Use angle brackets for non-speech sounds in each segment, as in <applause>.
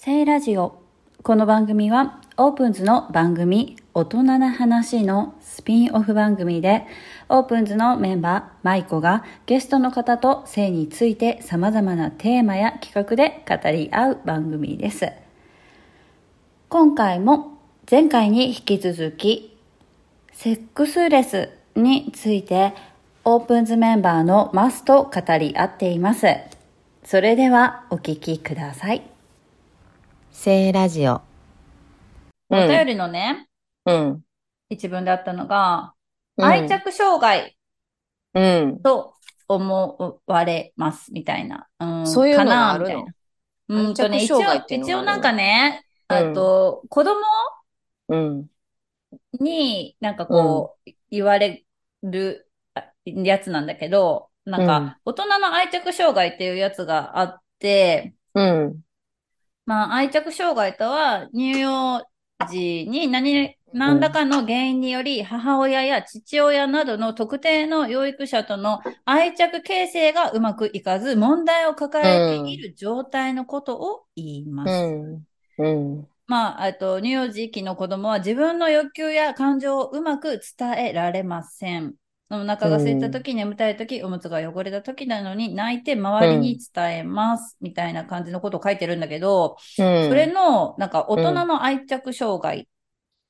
聖ラジオ。この番組はオープンズの番組大人な話のスピンオフ番組でオープンズのメンバーマイコがゲストの方と性について様々なテーマや企画で語り合う番組です。今回も前回に引き続きセックスレスについてオープンズメンバーのマスと語り合っています。それではお聞きください。聖ラジオ。お便りのね、うん。一文であったのが、うん愛着障害うん。と思われます、みたいな。うん、そういうのかがあるの？なみたいな。うんとね、一応愛着障害っていう、のがあるの？一応なんかね、うんあと、子供うん。になんかこう、言われるあやつなんだけど、なんか、大人の愛着障害っていうやつがあって、うん。まあ、愛着障害とは、乳幼児に何、何らかの原因により、母親や父親などの特定の養育者との愛着形成がうまくいかず、問題を抱えている状態のことを言います。うん。うん。まあ、あと、乳幼児期の子供は自分の欲求や感情をうまく伝えられません。お腹が空いた時、眠たい時、おむつが汚れた時なのに泣いて周りに伝えます。みたいな感じのことを書いてるんだけど、うん。それの、なんか、大人の愛着障害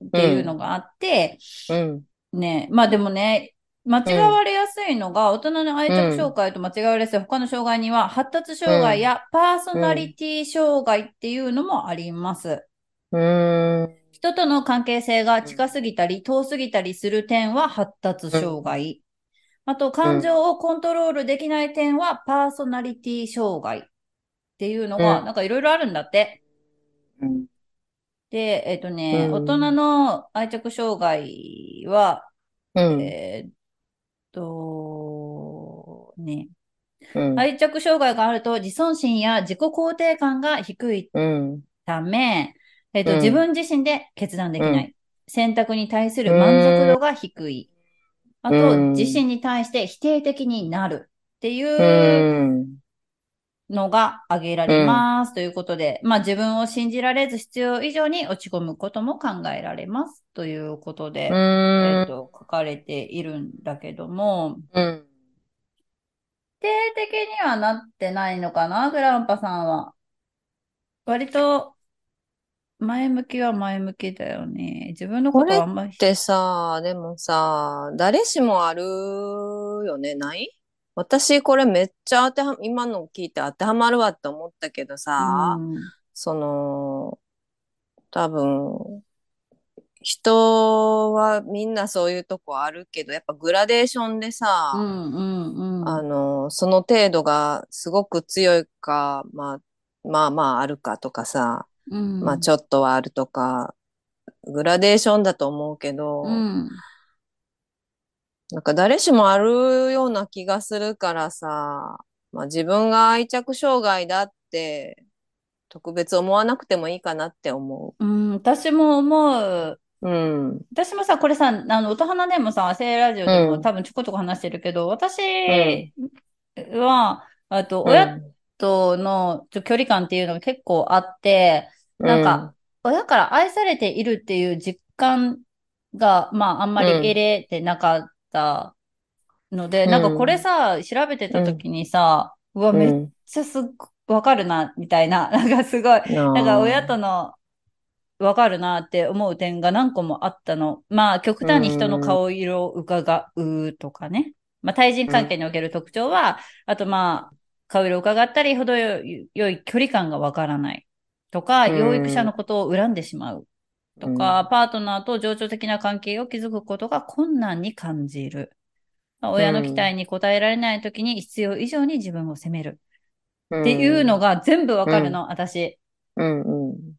っていうのがあって、うん。ね、まあでもね、間違われやすいのが、大人の愛着障害と間違われやすい他の障害には、発達障害やパーソナリティ障害っていうのもあります。うん。人との関係性が近すぎたり遠すぎたりする点は発達障害。あと、感情をコントロールできない点はパーソナリティ障害っていうのが、うんなんかいろいろあるんだって。うん。で、えっとね、うん大人の愛着障害は、うん。えーっと、ね、うん。愛着障害があると自尊心や自己肯定感が低いうん。ため、えっと、うん自分自身で決断できない。う選択に対する満足度が低い。あと、うん自身に対して否定的になるっていううんのが挙げられます。ということで、まあ自分を信じられず必要以上に落ち込むことも考えられます。ということで、えっと、書かれているんだけども、うん。否定的にはなってないのかな、グランパさんは。割と、前向きは前向きだよね。自分のことはあんまり。でさ、でもさ、誰しもあるよね、ない？私これめっちゃ当ては、今の聞いて当てはまるわって思ったけどさ、うんその、多分、人はみんなそういうとこあるけど、やっぱグラデーションでさ、うんうんうん。あの、その程度がすごく強いか、まあ、まあまああるかとかさ、うんまあちょっとはあるとか、グラデーションだと思うけど、うん。なんか誰しもあるような気がするからさ、まあ自分が愛着障害だって特別思わなくてもいいかなって思うん、私も思う。う。うん。私もさ、これさ、あの、音花でもさ、聖ラジオでもうん多分ちょこちょこ話してるけど、私んは、あと、親との距離感っていうのが結構あって、なんか、親から愛されているっていう実感が、まあ、あんまり得れてなかったので、うんなんかこれさ、調べてた時にさ、うわ、うん、めっうんちゃすっごわかるな、みたいな、<laughs> なんかすごい、なんか親とのわかるなって思う点が何個もあったの。まあ、極端に人の顔色を伺うとかね。まあ、対人関係における特徴は、あとまあ、顔色を伺ったり、程よい良い距離感がわからない。とか、うん養育者のことを恨んでしまう。とか、パートナーと情緒的な関係を築くことが困難に感じる。親の期待に応えられないときに必要以上に自分を責める。っていうのが全部わかるの、私。うんうん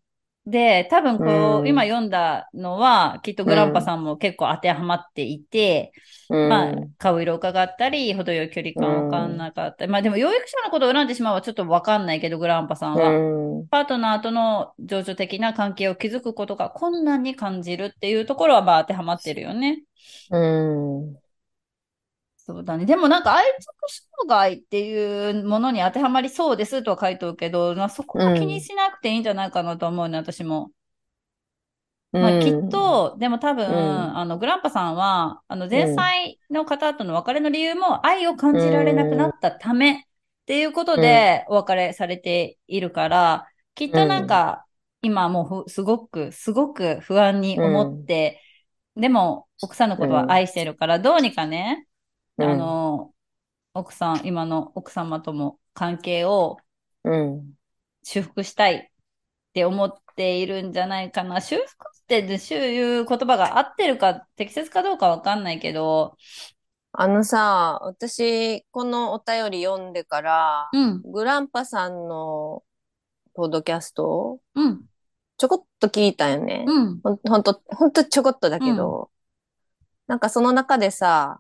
で、多分こう、うん。今読んだのは、きっとグランパさんも結構当てはまっていて、うん。まあ、顔色を伺ったり、程よい距離感わかんなかったり、まあでも養育者のことを恨んでしまうはちょっとわかんないけど、グランパさんは。うん。パートナーとの情緒的な関係を築くことが困難に感じるっていうところはまあ当てはまってるよね。うんそうだね。でもなんか愛着障害っていうものに当てはまりそうですとは書いておくけど、まあ、そこは気にしなくていいんじゃないかなと思うね、私も。まあ、きっと、でも多分、うん。あの、グランパさんは、あの、前妻の方との別れの理由も愛を感じられなくなったためっていうことでお別れされているから、きっとなんか、今もうふすごく、すごく不安に思って、でも、奥さんのことは愛してるから、どうにかね、うん。あの、奥さん、今の奥様とも関係をうん。修復したいって思っているんじゃないかな。修復って、そういう言葉が合ってるか、適切かどうかわかんないけど、あのさ、私、このお便り読んでから、うん、グランパさんのポッドキャストをうん、ちょこっと聞いたよね。うん、ほんほんと、ほんとちょこっとだけど、なんかその中でさ、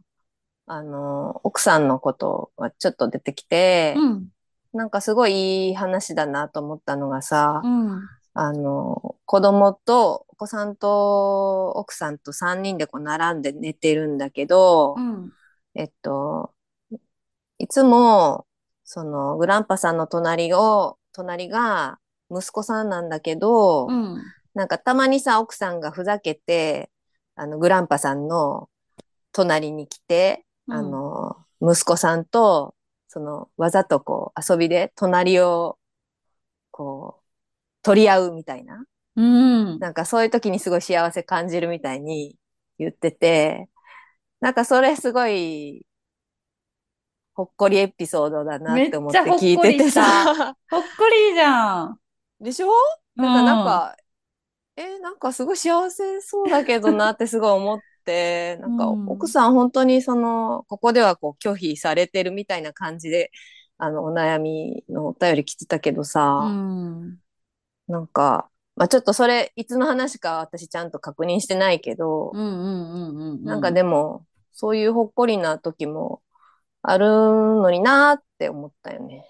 あの、奥さんのことがちょっと出てきて、うん、なんかすごいいい話だなと思ったのがさ、うん、あの、子供と、お子さんと奥さんと3人でこう並んで寝てるんだけど、うん、えっと、いつも、その、グランパさんの隣を、隣が息子さんなんだけど、うん、なんかたまにさ、奥さんがふざけて、あの、グランパさんの隣に来て、あの、息子さんと、その、わざとこう、遊びで隣を、こう、取り合うみたいな。うん、なんかそういう時にすごい幸せ感じるみたいに言ってて、なんかそれすごい、ほっこりエピソードだなって思って聞いててさ。ほっこりじゃん。でしょ？なんか、なんか、え、なんかすごい幸せそうだけどなってすごい思って、なんかうん奥さん本当にその、ここではこう拒否されてるみたいな感じで、あの、お悩みのお便り来てたけどさ、うん、なんか、まあちょっとそれ、いつの話か私ちゃんと確認してないけど。なんかでも、そういうほっこりな時もあるのになーって思ったよね。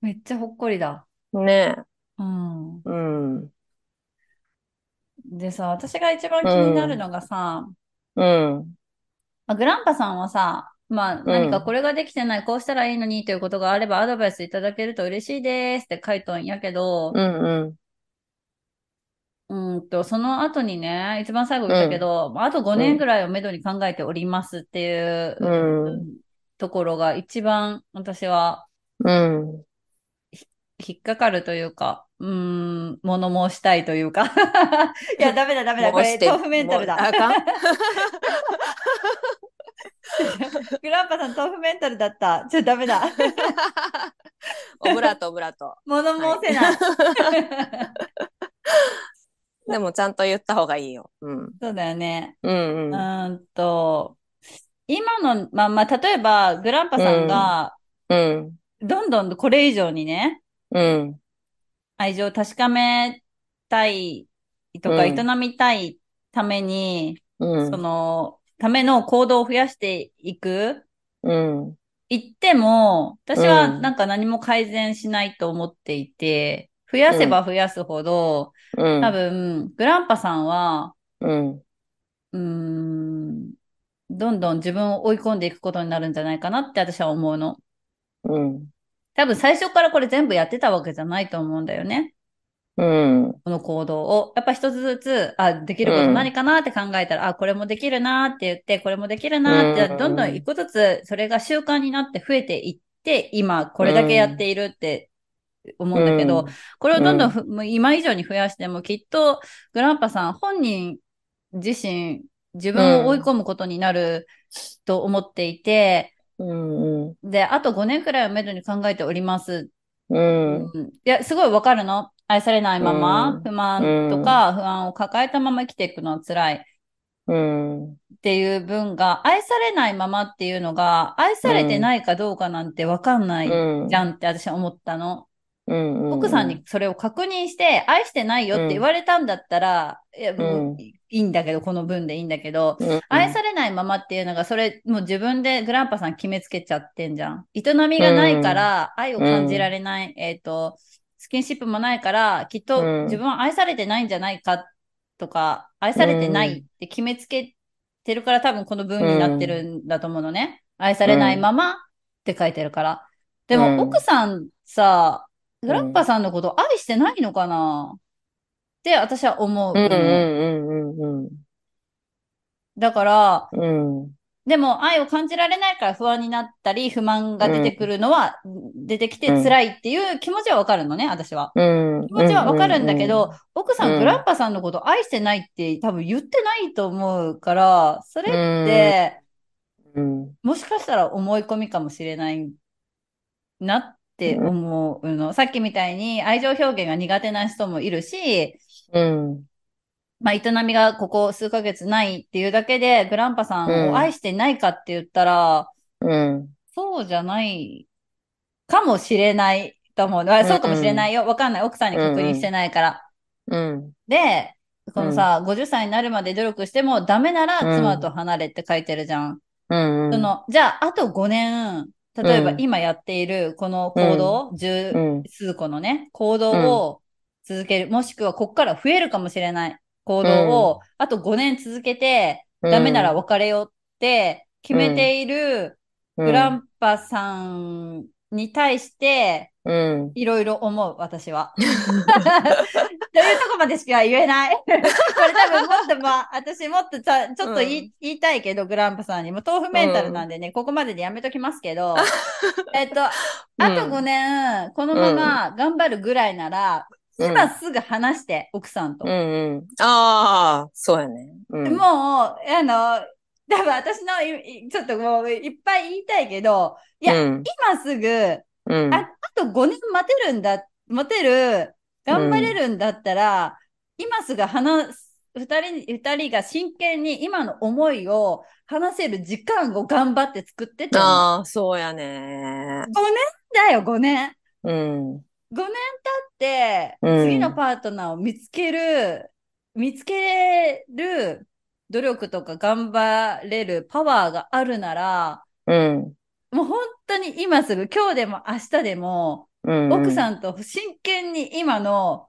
めっちゃほっこりだ。ねうん。え。うん。でさ、私が一番気になるのがさ、うん。まあ、グランパさんはさ、まあ、何かこれができてない、こうしたらいいのにということがあればアドバイスいただけると嬉しいですって書いとんやけどう、んうん。うーんと、その後にね、一番最後言ったけど、まああと5年ぐらいをめどに考えておりますっていう、うんところが一番私はうん。引っかかるというか、うーん、物申したいというか。<laughs> いや、ダメだ、ダメだ、これ、豆腐メンタルだもう。あかん？<laughs> グランパさん、豆腐メンタルだった。ちょ、ダメだ。<laughs> オブラート、オブラート。物申せない。でもちゃんと言った方がいいよ。うん。そうだよね。うんううん。ーんと、今の、まあまあ、例えば、グランパさんが、うん。どんどんこれ以上にね、うん。愛情を確かめたいとか、うん営みたいために、うん。その、ための行動を増やしていく、うん。言っても、私はうんなんか何も改善しないと思っていて、増やせば増やすほど、うん。多分、グランパさんは、うん。うーん、どんどん自分を追い込んでいくことになるんじゃないかなって私は思うの。うん。多分最初からこれ全部やってたわけじゃないと思うんだよね。うん。この行動を。やっぱ一つずつ、あ、できること何かなって考えたら、あ、これもできるなって言って、これもできるなって、うんどんどん一個ずつそれが習慣になって増えていって、今これだけやっているって思うんだけど、これをどんどんう今以上に増やしてもきっとグランパさん本人自身自分を追い込むことになると思っていて、うん。うん。で、あと5年くらいをめどに考えております。うん。うんいや、すごいわかるの？愛されないまま、うん不満とか不安を抱えたまま生きていくのは辛いっうん。ていう分が、愛されないままっていうのが、愛されてないかどうかなんてわかんないうん。じゃんって私は思ったの。うん。奥さんにそれを確認して、愛してないよって言われたんだったら、いや、もういいんだけど、この分でいいんだけど、うん、愛されないままっていうのが、それ、もう自分でグランパさん決めつけちゃってんじゃん。営みがないから、愛を感じられない、えっ、と、スキンシップもないから、きっとうん自分は愛されてないんじゃないかとか、愛されてないって決めつけてるから多分この文になってるんだと思うのね。愛されないままって書いてるから。でも、うん奥さんさ、グランパさんのこと愛してないのかな？って私は思うの。うんうんうんうんだから、うん。うん。でも愛を感じられないから不安になったり、不満が出てくるのは、出てきて辛いっていう気持ちはわかるのね、私は。うん。気持ちはわかるんだけど、奥さうんん、グランパさんのこと愛してないって多分言ってないと思うから、それって、うん、もしかしたら思い込みかもしれないなって思うの。さっきみたいに愛情表現が苦手な人もいるし、うん。まあ、営みがここ数ヶ月ないっていうだけで、グランパさんを愛してないかって言ったら、うん。そうじゃないかもしれないと思う。あそうかもしれないよ。わかんない。奥さんに確認してないから。うん。で、このさ、50歳になるまで努力してもダメならうん妻と離れって書いてるじゃん。うん。その、じゃあ、あと5年、例えばうん。今やっているこの行動、十うん。数個のね、行動を続ける、もしくはこっから増えるかもしれない。行動を、あと5年続けて、ダメなら別れようって決めているグランパさんに対して、うん。いろいろ思う、私は。<laughs> というとこまでしか言えない。<laughs> これ多分もっとまあ、私もっとさちょっと言い,、うん言いたいけど、グランパさんにも。豆腐メンタルなんでね、ここまででやめときますけど、<laughs> えっと、あと5年、このまま頑張るぐらいなら、うん今すぐ話して、奥さんと。うんうん。ああ、そうやね。うん。もう、あの、多分私のちょっともういっぱい言いたいけど、いやうん。今すぐ、うん。あ、あと5年待てるんだ、待てる、頑張れるんだったら、今すぐ話す、二人、二人が真剣に今の思いを話せる時間を頑張って作ってって思う。ああ、そうやね。だよ、5年。うん。5年経って、うん次のパートナーを見つける、見つける努力とか頑張れるパワーがあるなら、うん。もう本当に今すぐ、今日でも明日でも、うん。奥さんと真剣に今の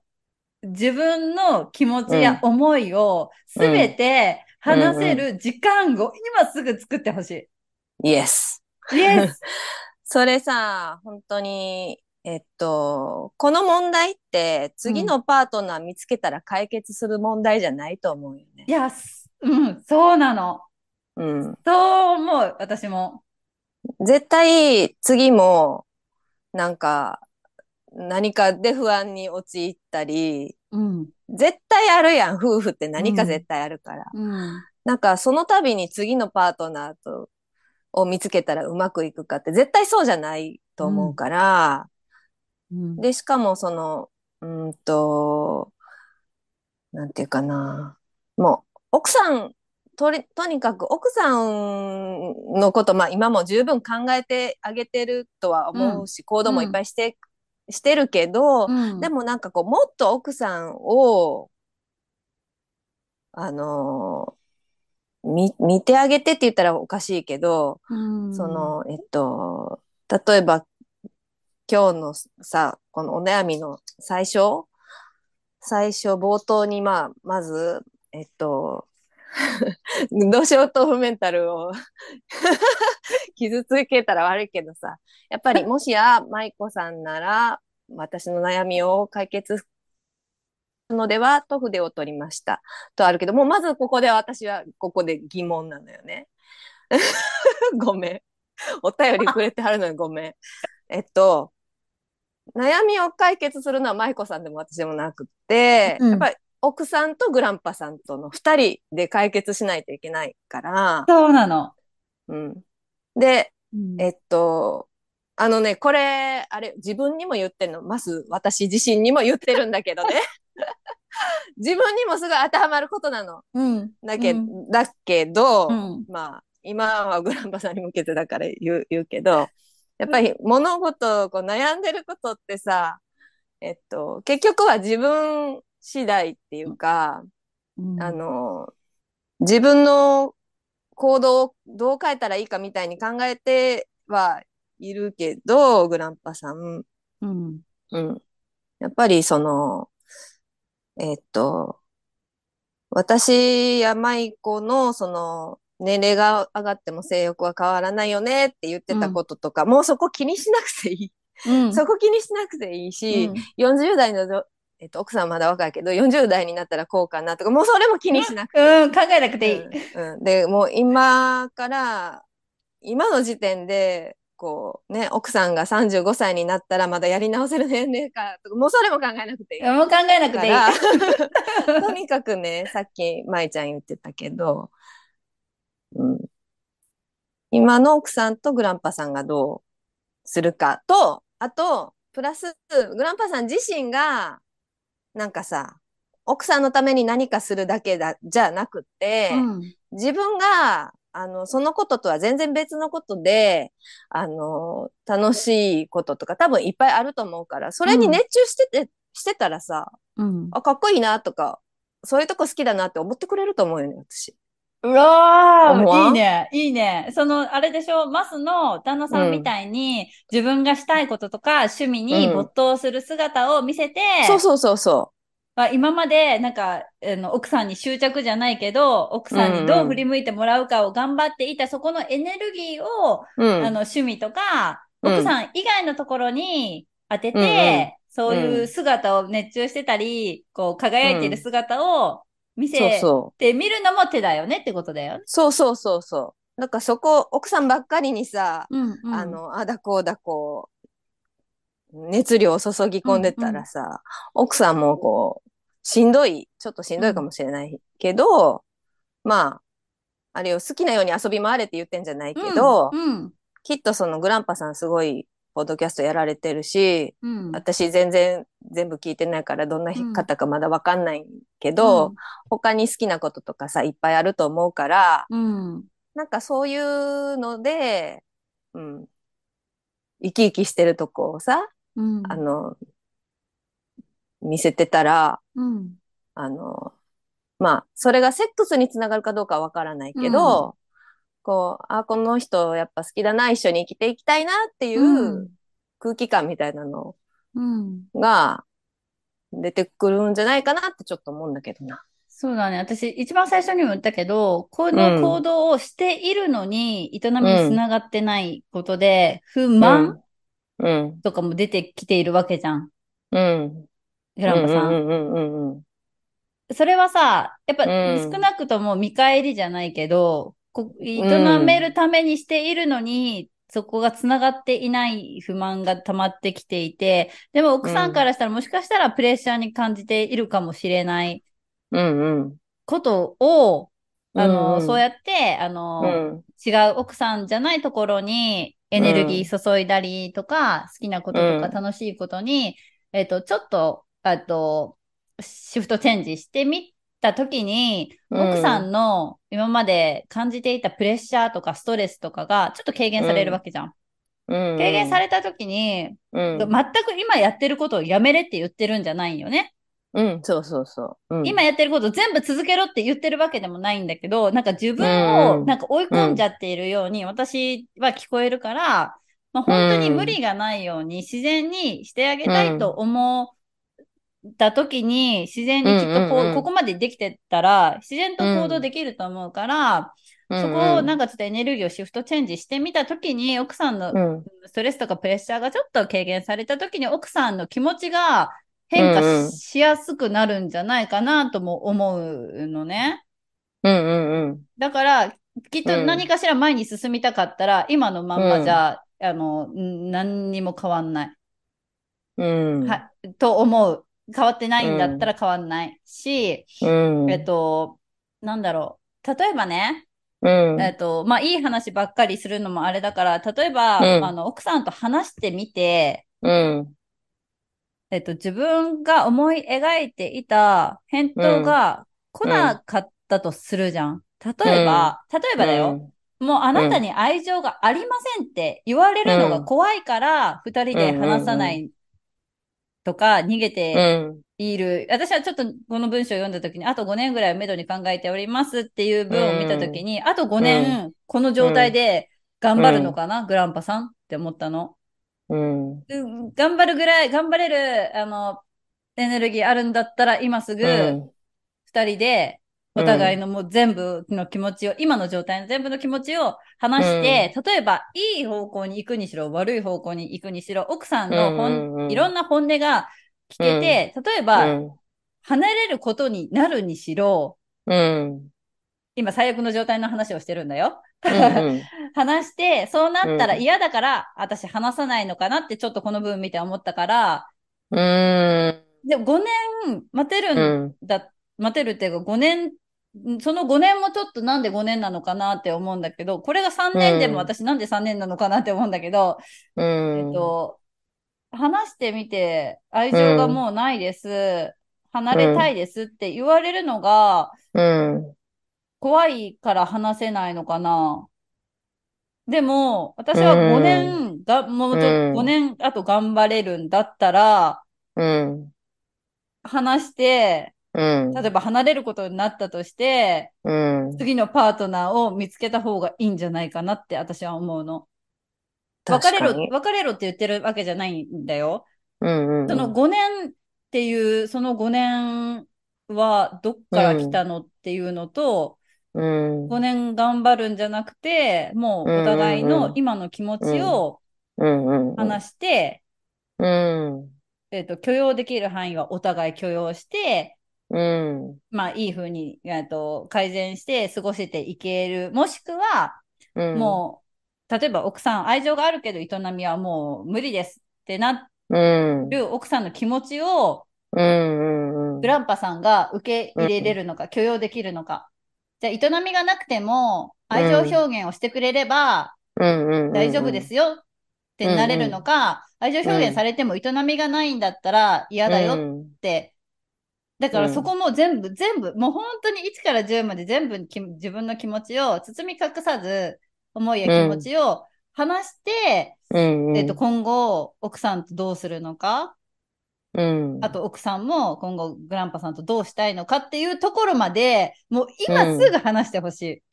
自分の気持ちや思いをすべて話せる時間を今すぐ作ってほしイエス。い。イエスそれさ、本当に、えっと、この問題って次のパートナー見つけたら解決する問題じゃないと思うよねい。や、すうん、そうなの。うん。そう思う、私も。絶対次も、なんか、何かで不安に陥ったり、うん。絶対あるやん、夫婦って何か絶対あるから。うん。なんかその度に次のパートナーと、を見つけたらうまくいくかって絶対そうじゃないと思うから、うん。で、しかもその、うーんと、なんていうかな。もう、奥さん、とり、とにかく奥さんのこと、まあ今も十分考えてあげてるとは思うし、行動もいっぱいして、してるけど、うん。でもなんかこう、もっと奥さんを、あの見、見てあげてって言ったらおかしいけど、うん。そ、の、えっと、例えば、今日のさ、このお悩みの最初、最初、冒頭に、まあ、まず、えっと、<laughs> どうしよう豆腐メンタルを <laughs> 傷つけたら悪いけどさ、やっぱり <laughs> もしや舞子さんなら私の悩みを解決するのではと筆を取りました。とあるけど、もうまずここで私はここで疑問なのよね。ごめん。お便りくれてはるのにごめん。えっと、悩みを解決するのは舞子さんでも私でもなくって、うんやっぱり奥さんとグランパさんとの二人で解決しないといけないから、そうなの。うん。で、うんえっと、あのね、これ、あれ、自分にも言ってるの、まず私自身にも言ってるんだけどね。<laughs> 自分にもすごい当てはまることなの。うん。だけ、うんだけど、うんまあ、今はグランパさんに向けてだから言う言うけど、やっぱり物事をこう悩んでることってさ、えっと、結局は自分次第っていうか、うんあの、自分の行動をどう変えたらいいかみたいに考えてはいるけど、グランパさん。うん。うん。やっぱりその、えっと、私や舞子のその年齢が上がっても性欲は変わらないよねって言ってたこととか、もうそこ気にしなくていい。うん。そこ気にしなくていいし、うん40代のぞ、えっと、奥さんはまだ若いけど、40代になったらこうかなとか、もうそれも気にしなくてうん、考えなくていい。うんうん、で、もう今から、今の時点で、こうね、奥さんが35歳になったらまだやり直せる年齢かとか、もうそれも考えなくていい。もう考えなくていい。<laughs> とにかくね、さっき舞ちゃん言ってたけど、うん、今の奥さんとグランパさんがどうするかと、あと、プラス、グランパさん自身が、なんかさ、奥さんのために何かするだけだ、じゃなくって、うん。自分が、あの、そのこととは全然別のことで、あの、楽しいこととか多分いっぱいあると思うから、それに熱中してて、してたらさ、うん。あ、かっこいいなとか、そういうとこ好きだなって思ってくれると思うよね、私。うわー、いいね、いいね。その、あれでしょ、マスの旦那さんみたいに、自分がしたいこととか、趣味にうん。没頭する姿を見せて、そうそうそうそまあ、今まで、なんか、あの、奥さんに執着じゃないけど、奥さんにどう振り向いてもらうかを頑張っていた、そこのエネルギーを、う。うん。あの、趣味とか、うん。奥さん以外のところに当てて、うんうん。そういう姿を熱中してたり、こう、輝いている姿を見せそう。てみるのも手だよねってことだよね。そうそうそうそう。なんかそこ、奥さんばっかりにさ、うん、うん。あの、あだこうだこう、熱量を注ぎ込んでたらさ、奥さんもこう、しんどい、ちょっとしんどいかもしれないけど、まあ、あれよ、好きなように遊び回れって言ってんじゃないけど、うん、きっとそのグランパさんすごい、ポッドキャストやられてるし、うん。私全然全部聞いてないからどんなうん方かまだわかんないけど、他に好きなこととかさ、いっぱいあると思うから、うん、うん。なんかそういうので、うん、生き生きしてるとこをさ、うん。あの、見せてたら、うん、あの、まあ、それがセックスにつながるかどうかはわからないけど、こう、あ、この人やっぱ好きだな、一緒に生きていきたいなっていううん空気感みたいなのうん。が出てくるんじゃないかなってちょっと思うんだけどな。そうだね。私、一番最初にも言ったけど、この行動をしているのに、営みにつながってないことで、不満うん。とかも出てきているわけじゃん。うん。グランパさん。それはさ、やっぱうん少なくとも見返りじゃないけど、こ営めるためにしているのに、そこが繋がっていない不満が溜まってきていて、でも奥さんからしたらもしかしたらプレッシャーに感じているかもしれないうんうん。ことを、あの、うんそうやって、あの、うん。違う奥さんじゃないところにエネルギー注いだりとか、好きなこととかうん。楽しいことに、えっと、ちょっと、あと、シフトチェンジしてみたときに、うん奥さんの今まで感じていたプレッシャーとかストレスとかがちょっと軽減されるわけじゃん。うん。軽減されたときに、うん。全く今やってることをやめれって言ってるんじゃないよね。うん、そうそうそう。うん、今やってることを全部続けろって言ってるわけでもないんだけど、なんか自分うんをなんか追い込んじゃっているように私は聞こえるから、まあ、本当に無理がないように自然にしてあげたいと思った時に自然にきっとこう、うんうんうんここまでできてたら自然と行動できると思うから、そこをなんか、かちょっとエネルギーをシフトチェンジしてみた時に奥さんのうん、ストレスとかプレッシャーがちょっと軽減された時に奥さんの気持ちが変化し,、うんうんやすくなるんじゃないかなとも思うのね。うん、うん、だから、きっとうん何かしら前に進みたかったら、今のまんまじゃ、あの、ん何にも変わんない。うん。は、と思う。変わってないんだったら変わんないし、うん、えっと、なんだろう。例えばね、うん、えっと、まあ、いい話ばっかりするのもあれだから、例えば、うん。あの、奥さんと話してみて、うん、えっと、自分が思い描いていた返答が来なかったとするじゃん。例えば、例えばだよ、もうあなたに愛情がありませんって言われるのが怖いから、二人で話さないとか、逃げうてん、いる。私はちょっとこの文章を読んだ時に、あと5年ぐらいをめどに考えておりますっていう文を見た時に、あと5年、この状態で頑張るのかな、グランパさんって思ったの。うん、うん頑張るぐらい、頑張れる、あの、エネルギーあるんだったら、今すぐ、うん、二人でお互いのもう全部の気持ちを、今の状態の全部の気持ちを話して、例えば、いい方向に行くにしろ、悪い方向に行くにしろ、奥さんの本、うんうんうんいろんな本音が聞けて、例えば、うん。離れることになるにしろ、うん。今最悪の状態の話をしてるんだよ。うん。<laughs> 話して、そうなったらうん嫌だから、私話さないのかなってちょっとこの文見て思ったから、うん。でも5年待てるうんん。だ、待てるっていうか5年、その5年もちょっとなんで5年なのかなって思うんだけど、これが3年でもうん私なんで3年なのかなって思うんだけど、うん。えっと、話してみて愛情がもうないです、離れたいですって言われるのがうん。怖いから話せないのかな。でも、私は5年が、もうちょっうんと5年あと頑張れるんだったら、うん。話して、うん。例えば離れることになったとして、うん。次のパートナーを見つけた方がいいんじゃないかなって私は思うの。別れろ。別れろって言ってるわけじゃないんだよ。うんうん。その5年っていう、その5年はどっから来たのっていうのと、うん。5年頑張るんじゃなくて、もうお互いの今の気持ちをうんうん。話して、うん。えっと、許容できる範囲はお互い許容して、うん。まあいい風に、えっと、改善して過ごしていける。もしくは、うん。もう、例えば奥さん、愛情があるけど営みはもう無理ですってなうん。る奥さんの気持ちを、うんうんうん。グランパさんが受け入れれるのか、許容できるのか。じゃあ、営みがなくても、愛情表現をしてくれればうんうんうん。大丈夫で。すよってなれるのか、愛情表現されても営みがないんだったら嫌だよよ。って。だからそこも全部、全部、もう本当に1から10まで全部き自分の気持ちを包み隠さず、思いや気持ちを話して、うんうん。えっと、今後、奥さんとどうするのか、うん。あと奥さんも今後グランパさんとどうしたいのかっていうところまで、もう今すぐ話してほしい。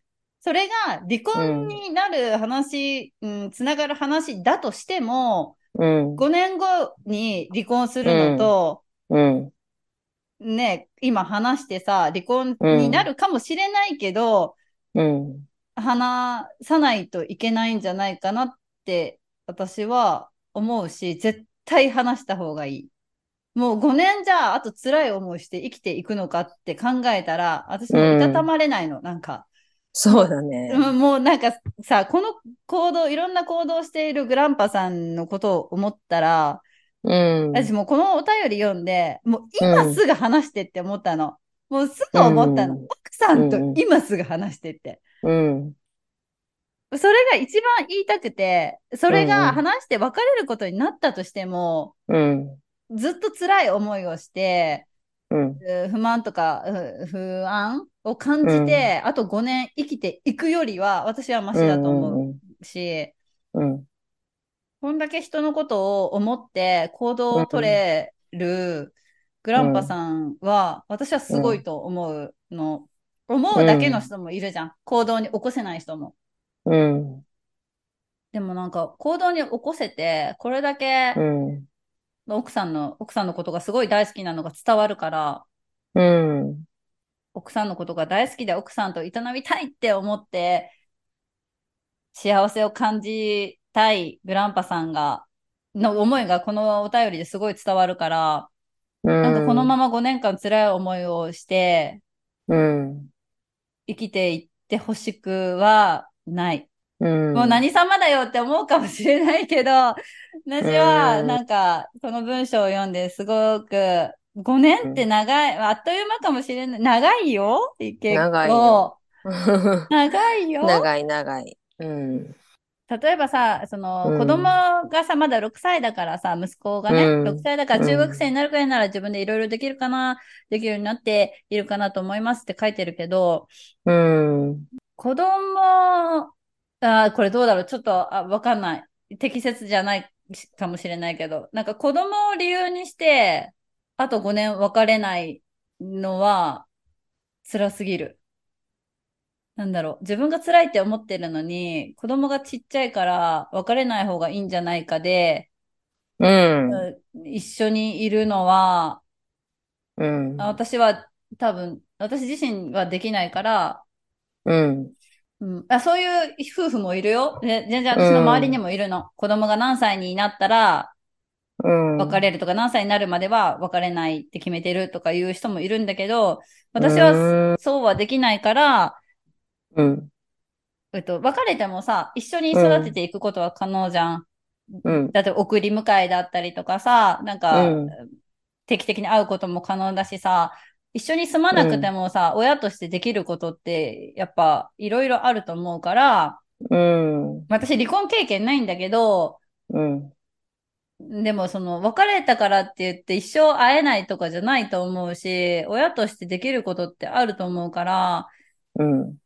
それが離婚になる話、うん、つながる話だとしても、うん。5年後に離婚するのと、うん。ね、今話してさ、離婚になるかもしれないけど、うん。話さないといけないんじゃないかなって私は思うし、絶対話した方がいい。もう5年じゃあ、あと辛い思いして生きていくのかって考えたら、私もいたたまれないの、なんか。そうだね。うんもうなんかさ、この行動、いろんな行動しているグランパさんのことを思ったら、うん。私もうこのお便り読んで、もう今すぐ話してって思ったの。もうすぐ思ったの。うん奥さんと今すぐ話してって。うん。それが一番言いたくて、それうんうんが話して別れることになったとしても、うん。ずっと辛い思いをして、うん。う不満とかう不安を感じて、あと5年生きていくよりは、私はマシだと思うし、うん。こんだけ人のことを思って行動を取れるグランパさんは、私はすごいと思うの。思うだけの人もいるじゃん。行動に起こせない人も。うん。でもなんか行動に起こせて、これだけうん。奥さんの、奥さんのことがすごい大好きなのが伝わるから、うん。奥さんのことが大好きで奥さんと営みたいって思って、幸せを感じたいグランパさんが、の思いがこのお便りですごい伝わるから、なんかこのまま5年間辛い思いをしてうん。生きていってほしくはない。うん。もう何様だよって思うかもしれないけど、私はうんなんかこの文章を読んですごく5年って長い、あっという間かもしれない。長いよ？結構。長いよ <laughs> <laughs> 長いよ？長い長い。うん。例えばさ、その、うん子供がさ、まだ6歳だからさ、息子がね、うん6歳だから中学生になるくらいなら自分でいろいろできるかな、できるようになっているかなと思いますって書いてるけど、うん。子供、あーこれどうだろう？ちょっと、あ、わかんない。適切じゃないかもしれないけど、なんか子供を理由にして、あと5年別れないのは辛すぎる。なんだろう。自分が辛いって思ってるのに、子供がちっちゃいから別れない方がいいんじゃないかで、うん。うん一緒にいるのは、うん。あ私は多分私自身はできないから、うん。うん、あそういう夫婦もいるよ。で全然私の周りにもいるの。子供が何歳になったらうん。別れるとか、何歳になるまでは別れないって決めてるとかいう人もいるんだけど、私はそうはできないから、うん。えっと、別れてもさ、一緒に育てていくことは可能じゃん。うん。だって送り迎えだったりとかさ、なんか、うん定期的に会うことも可能だしさ、一緒に住まなくてもさ、親としてできることって、やっぱいろいろあると思うから、うん。私離婚経験ないんだけど、うん。でもその別れたからって言って一生会えないとかじゃないと思うし、親としてできることってあると思うから、うん。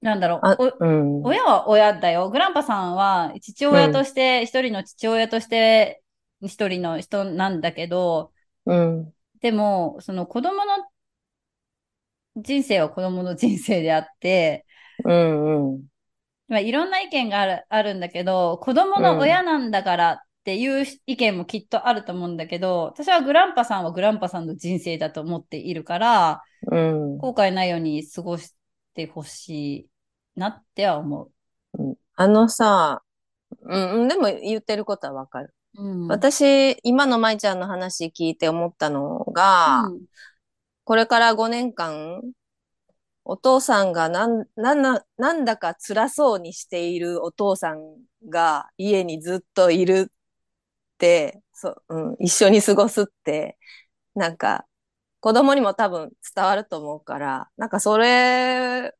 なんだろう、うん。親は親だよ。グランパさんは父親として、一人の父親として、一人の人なんだけど、うん。でも、その子供の人生は子供の人生であって、うん。うん。まあ、いろんな意見がある、あるんだけど、子供の親なんだからっていう意見もきっとあると思うんだけど、私はグランパさんはグランパさんの人生だと思っているから、うん。後悔ないように過ごしてほしいなっては思う。あのさ、うん、うんでも言ってることはわかる。うん。私、今の舞ちゃんの話聞いて思ったのが、うんこれから5年間、お父さんがなん、なんな、なんだか辛そうにしているお父さんが家にずっといるって、そう、うん、一緒に過ごすって、なんか、子供にも多分伝わると思うから、なんかそれ、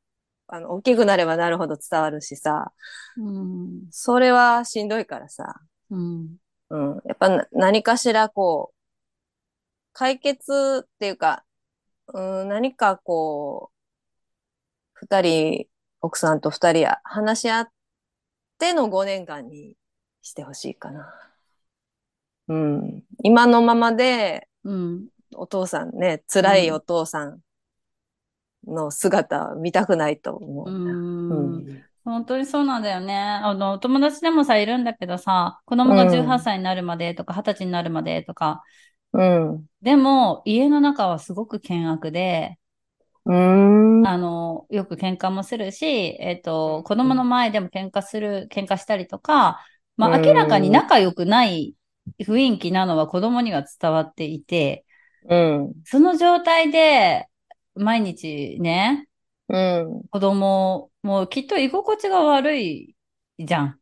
あの、大きくなればなるほど伝わるしさ、うん。それはしんどいからさ、うん。うん。やっぱな何かしらこう、解決っていうか、うん、何かこう、二人、奥さんと二人や話し合っての5年間にしてほしいかな。うん。今のままで、うん。お父さんね、辛いお父さんの姿は見たくないと思ううな。ん。本当にそうなんだよね。あの、お友達でもさ、いるんだけどさ、子供がうん18歳になるまでとか、20歳になるまでとか、うん。でも、家の中はすごく険悪で、うん。あの、よく喧嘩もするし、えっうと、ん子供の前でも喧嘩する、喧嘩したりとか、まあ、うん明らかに仲良くない雰囲気なのは子供には伝わっていて、うん。その状態で、毎日ね、うん。子供もきっと居心地が悪いじゃん。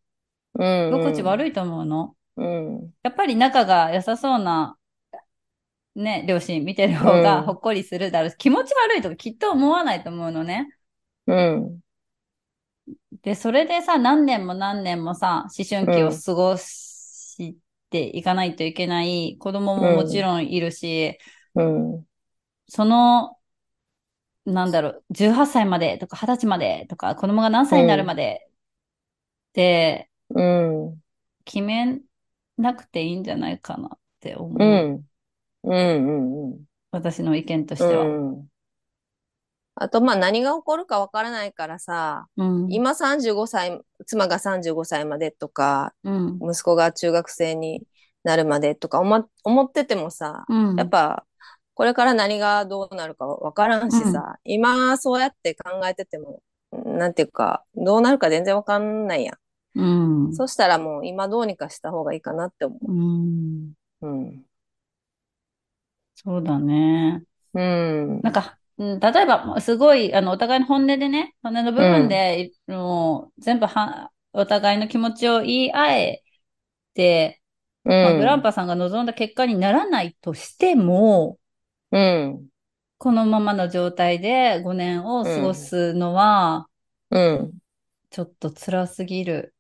うん。居心地悪いと思うの。うん。やっぱり仲が良さそうな、ね、両親見てる方うんがほっこりするだろうし、気持ち悪いとかきっと思わないと思うのね。うん。で、それでさ、何年も何年もさ、思春期を過ごしていかないといけない子供ももちろんいるし、うん。その、なんだろう、18歳までとか20歳までとか、子供が何歳になるまでってうん。決めなくていいんじゃないかなって思う。うん。うん。うん。私の意見としては。うん。あと、まあ、何が起こるかわからないからさ、うん。今35歳、妻が35歳までとか、うん。息子が中学生になるまでとか思思っててもさ、うん。やっぱ、これから何がどうなるかわからんしさ、今そうやって考えてても、なんていうか、どうなるか全然わかんないやん。うん。そしたらもう今どうにかした方がいいかなって思うん。う。うん。そうだね。うん。なんか、うん、例えば、すごい、あの、お互いの本音でね、本音の部分で、もう、全部は、お互いの気持ちを言い合えて、まあ、うん。グランパさんが望んだ結果にならないとしても、うん。このままの状態で5年を過ごすのは、うん。ちょっと辛すぎる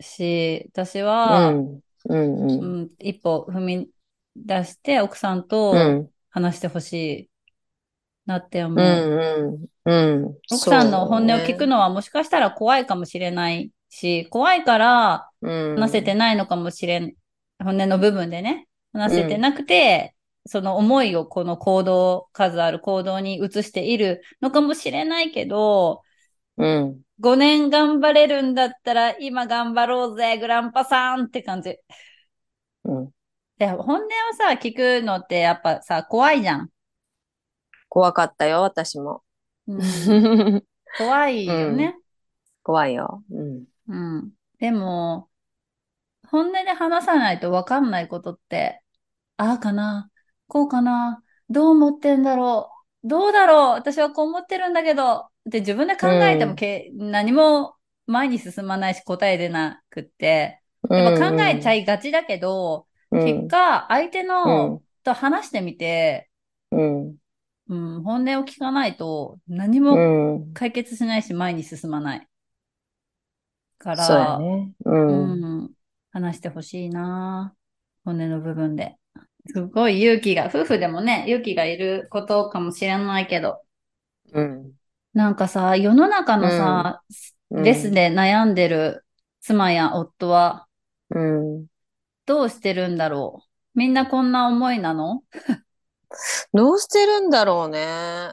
し、私うは、ん。うん。ううん。ん、一歩踏み出して奥さんうとん。話してほしいなって思うう。ん。うん。奥さんの本音を聞くのはもしかしたら怖いかもしれないし、怖いからうん。話せてないのかもしれん、本音の部分でね、話せてなくて、その思いをこの行動、数ある行動に移しているのかもしれないけど、うん。5年頑張れるんだったら今頑張ろうぜ、グランパさんって感じ。うん。で、本音をさ、聞くのってやっぱさ、怖いじゃん。怖かったよ、私も。うん、<laughs> 怖いよね。怖いよ。うん。うん。でも、本音で話さないと分かんないことって、ああかな、こうかな、どう思ってんだろう、どうだろう、私はこう思ってるんだけど、って自分で考えてもけ、何も前に進まないし答え出なくって、やっぱ考えちゃいがちだけど、結果、相手の、と話してみて、うん。うん、本音を聞かないと何うもん。解決しないし前に進まない。から、そうやね。うん。うん、話してほしいな。骨の部分で。すごい勇気が、夫婦でもね、勇気がいることかもしれないけど、うん。なんかさ、世の中のさ、うんレスで悩んでる妻や夫はうん。どうしてるんだろう。みんなこんな思いなの？どうしてるんだろうね。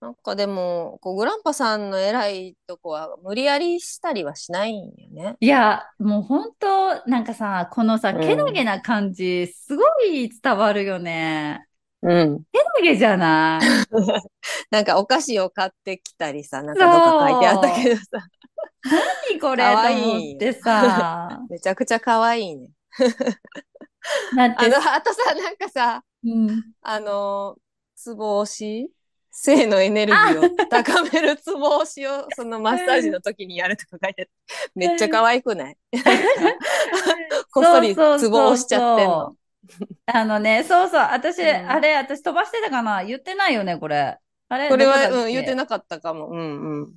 なんかでも、こう、グランパさんの偉いとこは無理やりしたりはしないんよね。いや、もう本当、なんかさ、このさ、うんけなげな感じ、すごい伝わるよね。うん。けなげじゃない？<laughs> なんかお菓子を買ってきたりさ、なんかどっか書いてあったけどさ、何これ？かいい思ってさ。<laughs> めちゃくちゃ可愛いね。だって？あの、あとさ、なんかさ、うん。あの、ツボ押し性のエネルギーを高めるツボ押しをそのマッサージの時にやるとか書いてあめっちゃ可愛くない？こっそりツボ押しちゃってんの。あのね、そうそう、私、うんあれ、私飛ばしてたかな？言ってないよね、これ。あれ、これは、うん、言ってなかったかも。うんうん。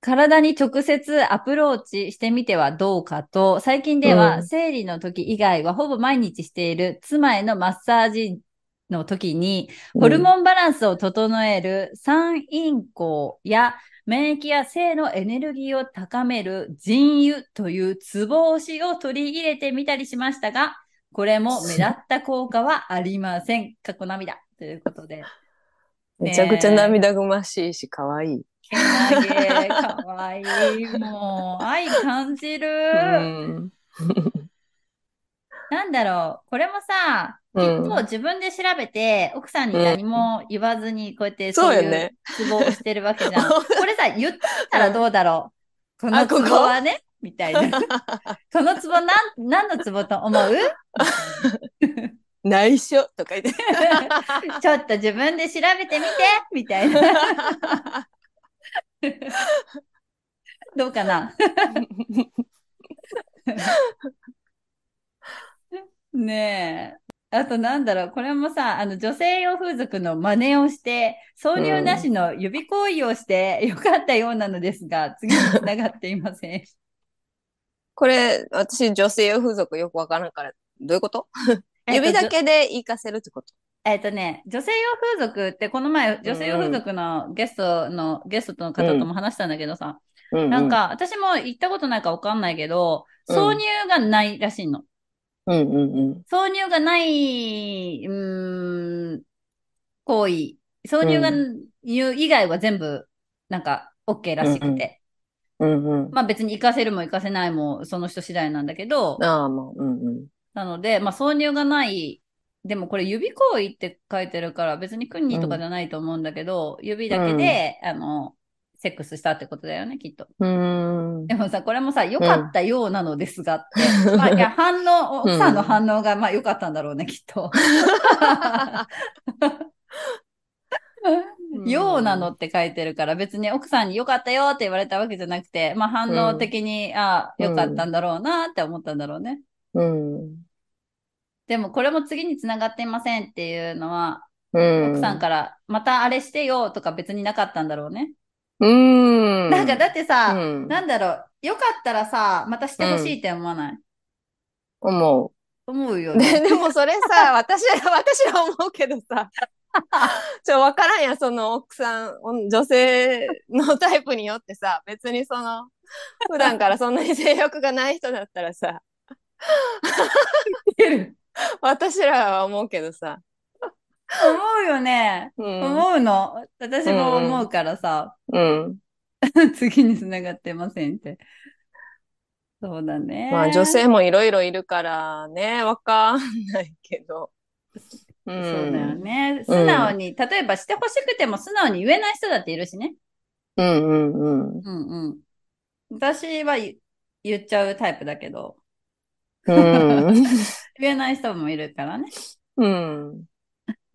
体に直接アプローチしてみてはどうかと、最近ではうん生理の時以外はほぼ毎日している妻へのマッサージの時に、ホルモンバランスを整える三陰交や免疫や性のエネルギーを高める腎油というツボ押しを取り入れてみたりしましたが、これも目立った効果はありません。過去涙。ということで。めちゃくちゃ涙ぐましいし、可愛い。けなげ、かわいい。もう、愛感じる。うん。なんだろう。これもさ、きうんっと自分で調べて、奥さんに何も言わずに、こうやってそそうういう。ツボをしてるわけじゃん。<laughs> これさ、言ったらどうだろう？このツあここボはね、みたいな。<laughs> このツボなん、何のツボと思う？<laughs> 内緒とか言って。ちょっと自分で調べてみて、みたいな。どうかな？ねえ。あとなんだろう、これもさ、あの女性用風俗の真似をして、挿入なしの指行為をしてよかったようなのですが、次につながっていません。<laughs> これ、私、女性用風俗よくわからんから、どういうこと？指だけで活かせるってこと？えっとね、女性用風俗って、この前、女性用風俗のゲストの、ゲストの方とも話したんだけどさ、ううなん、か、私も行ったことないかわかんないけど、うん。挿入がないらしいの。うんうんうん。挿入がない、うーん、行為。挿入が、入以外は全部、なんか、OK らしくて。うんうん。まあ別に活かせるも活かせないも、その人次第なんだけど、ああ、まあ、うんうん。なので、まあ挿入がない、でもこれ指行為って書いてるから別にクンニーとかじゃないと思うんだけど、指だけで、あの、セックスしたってことだよね、きっと。で。もさ、これもさ、良かったようなのですがって。まあ、いや、反応、奥さんの反応が、まあ、良かったんだろうね、きっと。ようなのって書いてるから、別に奥さんに良かったよって言われたわけじゃなくて、まあ、反応的に、ああ、良かったんだろうなって思ったんだろうね。うん。でも、これも次につながっていませんっていうのは、うん。奥さんから、またあれしてよとか別になかったんだろうね。うーん。なんか、だってさ、うんなんだろう、良かったらさ、またしてほしいって思わない、思う。思うよね。で、でもそれさ、<laughs> 私は、私は思うけどさ、ちょ、わからんやん、その奥さん、女性のタイプによってさ、別にその、普段からそんなに性欲がない人だったらさ、<laughs> <laughs> 私らは思うけどさ。思うよね。うん。思うの。私も思うからさ、うん。<laughs> 次につながってませんって。そうだね。まあ女性もいろいろいるからね、わかんないけど。うん。そうだよね。素直に、例えばしてほしくても素直に言えない人だっているしね。うんうんうん。うんうん。私は言言っちゃうタイプだけど、うん。<laughs> 言えない人もいるからね。うん。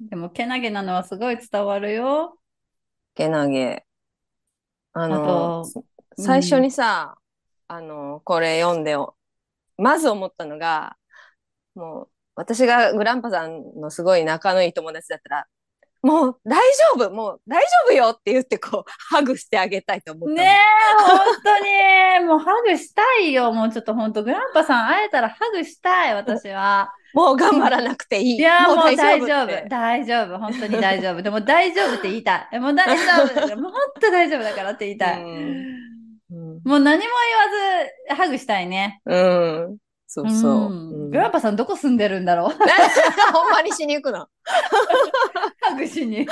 でも、けなげなのはすごい伝わるよ。けなげ。ああの、と、最初にさ、あの、これ読んでよ、まず思ったのが、もう、私がグランパさんのすごい仲のいい友達だったら、もう大丈夫もう大丈夫よって言ってこう、ハグしてあげたいと思ったの。ねえ、本当に、もうハグしたいよ。もうちょっと本当、グランパさん会えたらハグしたい、私は。もう頑張らなくていい。いや、もう大丈夫。大丈夫。本当に大丈夫。でも大丈夫って言いたい。もう大丈夫。<laughs> もう本当大丈夫だからって言いたい。うんもう何も言わずハグしたいね。うん。そうそう。グランパさんどこ住んでるんだろう？<laughs> ほんまにしに行くの。<laughs> ハグしに。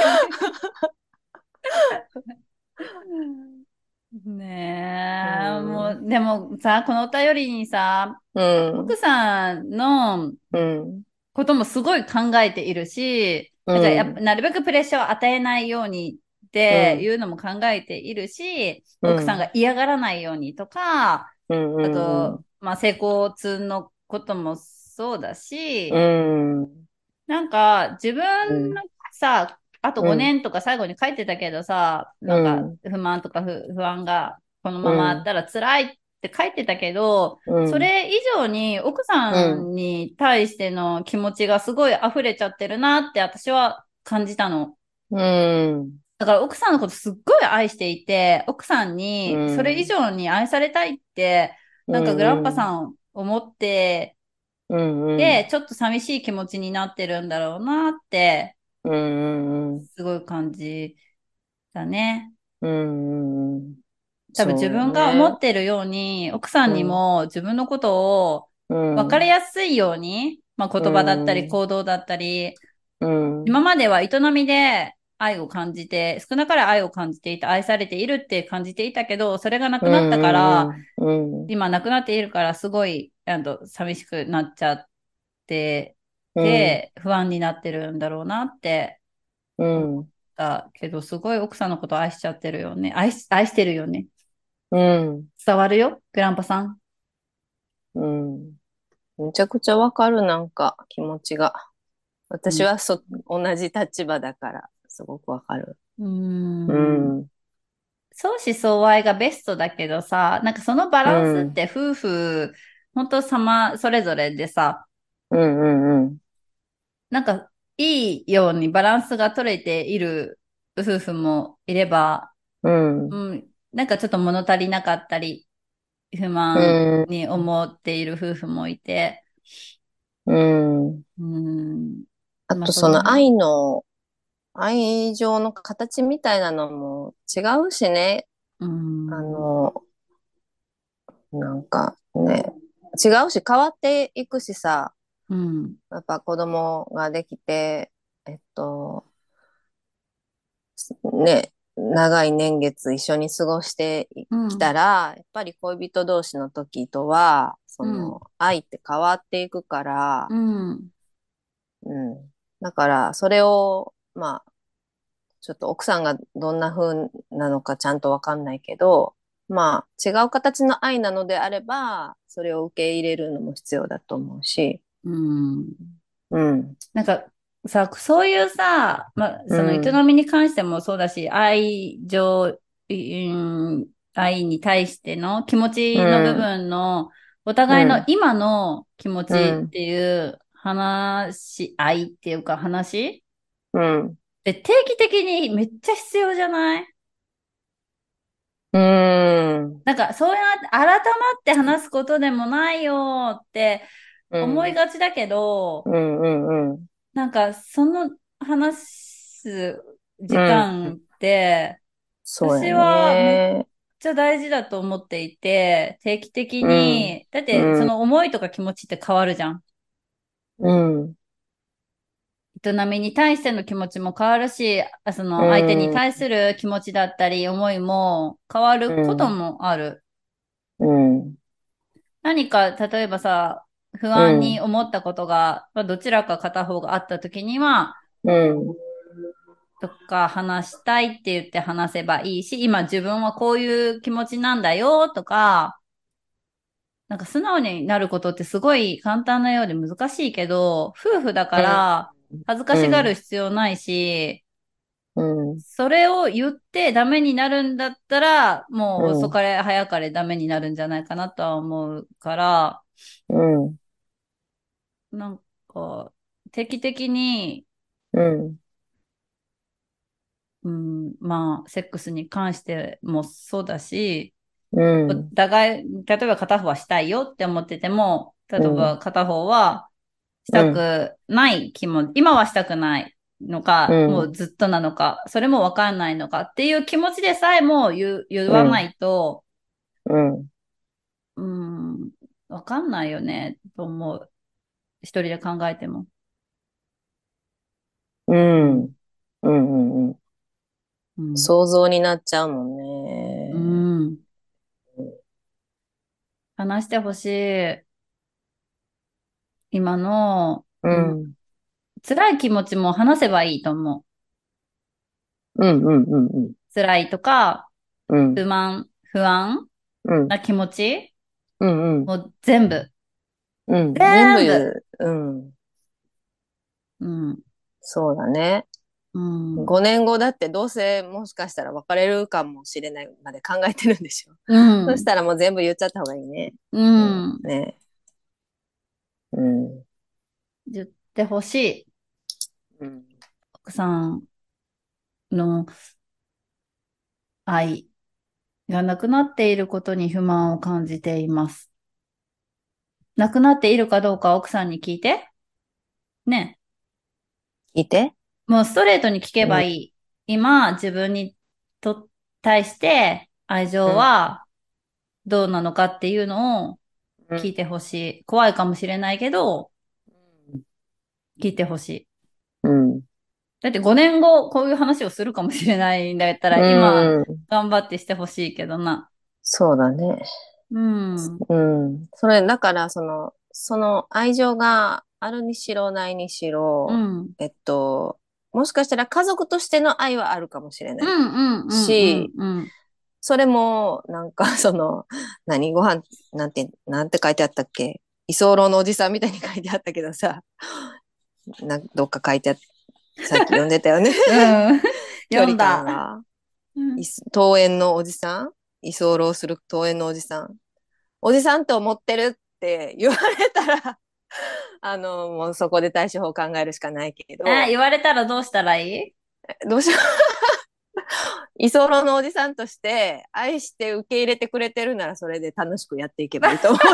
ねえ、うんもう、でもさ、このお便りにさ、うん。奥さんのうん。こともすごい考えているし、うんななるべくプレッシャーを与えないようにっていうのも考えているし、うん奥さんが嫌がらないようにとか、うん。あと、まあ、成功痛のこともそうだし、うん。なんか自分のさ、あと5年とか最後に書いてたけどさ、なんか不満とか不不安がこのままあったら辛いって書いてたけど、うん。それ以上に奥さんに対しての気持ちがすごい溢れちゃってるなって私は感じたの。うん。だから奥さんのことすっごい愛していて、奥さんうにんそれ以上に愛されたいって、なんかグランパさん思って、うん。うん。で、ちょっと寂しい気持ちになってるんだろうなって、うん。うん。すごい感じだね。うん。うん。多分自分が思ってるように、奥さんにも自分のことを分分かりやすいように、まあ言葉だったりうん行動だったり、うん。今までは営みで愛を感じて、少なから愛を感じていた、愛されているって感じていたけど、それがなくなったから、うん。今なくなっているから、すごい、あの、寂しくなっちゃって、で、不安になってるんだろうなって、うん。だけど、すごい奥さんのこと愛しちゃってるよね。愛し、愛してるよね。うん。伝わるよ、グランパさん。うん。めちゃくちゃわかる、なんか、気持ちが。私はそ、同じ立場だから、すごくわかる。うー。うんん。相思相愛がベストだけどさ、なんかそのバランスって夫婦、本当様それぞれでさ、うんうんうん。なんかいいようにバランスが取れている夫婦もいれば、うん。うん、なんかちょっと物足りなかったり、不う満ん。に思っている夫婦もいて、うん。うん、まああと、その愛の、愛情の形みたいなのも違うしね。うん、あの、なんかね、違うし変わっていくしさ、うん、やっぱ子供ができて、えっと、ね、長い年月一緒に過ごしてうんきたら、やっぱり恋人同士の時とは、その、愛って変わっていくから、うん、うん。だから、それを、まあ、ちょっと奥さんがどんな風なのかちゃんとわかんないけど、まあ、違う形の愛なのであれば、それを受け入れるのも必要だと思うし、うん。うん。なんかさ、そういうさ、まあ、そのうん営みに関してもそうだし、愛情、うん、愛に対しての気持ちの部分の、お互いの今の気持ちっていう話し合いっていうか話うん。で定期的にめっちゃ必要じゃない？うん。なんかそうやって改まって話すことでもないよって思いがちだけど、うんうんうん。なんかその話す時間って、そうや私はね。めっちゃ大事だと思っていて、定期的に、だってうんその思いとか気持ちって変わるじゃん。うん。営みに対しての気持ちも変わるし、あそのうん相手に対する気持ちだったり思いも変わることもある。うん。何か、例えばさ、不安に思ったことが、まあどちらか片方があった時には、うん。とか話したいって言って話せばいいし、今自分はこういう気持ちなんだよとか、なんか素直になることってすごい簡単なようで難しいけど、夫婦だから恥ずかしがる必要ないし、うん。それを言ってダメになるんだったら、もううん遅かれ早かれダメになるんじゃないかなとは思うから、うん。なんか定期的に、うん。うん、まあ、セックスに関してもそうだし、うん。お互い、例えば片方はしたいよって思ってても、例えば片方はしたくない気も、今はしたくないのか、うんもうずっとなのか、それもわかんないのかっていう気持ちでさえも言わないと、うん。うん、わかんないよね、と思う。一人で考えても。うん。うん。うん。うん、想像になっちゃうもんね。うん。話してほしい。今の、うん。辛い気持ちも話せばいいと思う。うん。うん。うん。辛いとか、うん。不満、不安うん。な気持ちうん。うん。もう全部。うん。全部言う。うん。うん。そうだね。うん。5年後だってどうせもしかしたら別れるかもしれないまで考えてるんでしょ。うん。そしたらもう全部言っちゃった方がいいね。うん。ね。うん。言ってほしい。うん。奥さんの愛がなくなっていることに不満を感じています。なくなっているかどうか奥さんに聞いて。ね。聞いて。もうストレートに聞けばいい。今、自分にと、対して愛情はどうなのかっていうのを聞いてほしい。怖いかもしれないけど、聞いてほしい。うん。だって5年後こういう話をするかもしれないんだったら、今うん。頑張ってしてほしいけどな。そうだね。うん。うん。それ、だから、その、その愛情があるにしろないにしろ、うん。えっと、もしかしたら家族としての愛はあるかもしれない。しうん。それも、なんか、その、<laughs> 何、ご飯、なんて、なんて書いてあったっけ？居候のおじさんみたいに書いてあったけどさ、などっか書いてあった、さっき読んでたよね。うん。<laughs> 読んだ。登園のおじさん居候する登園のおじさん。おじさんって思ってるって言われたら、<laughs> あの、もうそこで対処法を考えるしかないけど、え、言われたらどうしたらいい？どうしよう。<laughs> 居候のおじさんとして愛して受け入れてくれてるならそれで楽しくやっていけばいいと思うよ。